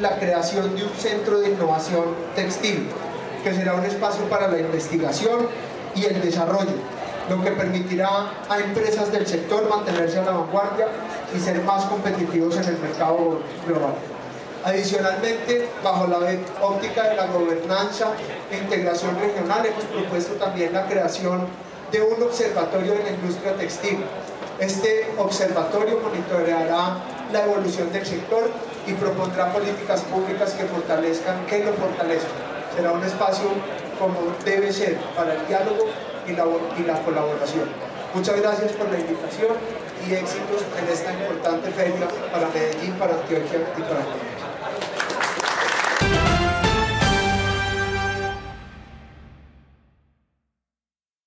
la creación de un centro de innovación textil, que será un espacio para la investigación y el desarrollo, lo que permitirá a empresas del sector mantenerse a la vanguardia y ser más competitivos en el mercado global. Adicionalmente, bajo la óptica de la gobernanza e integración regional, hemos propuesto también la creación de un observatorio de la industria textil. Este observatorio monitoreará la evolución del sector y propondrá políticas públicas que fortalezcan, que lo fortalezcan. Será un espacio como debe ser para el diálogo y la, y la colaboración. Muchas gracias por la invitación y éxitos en esta importante feria para Medellín, para Antioquia y para Colombia.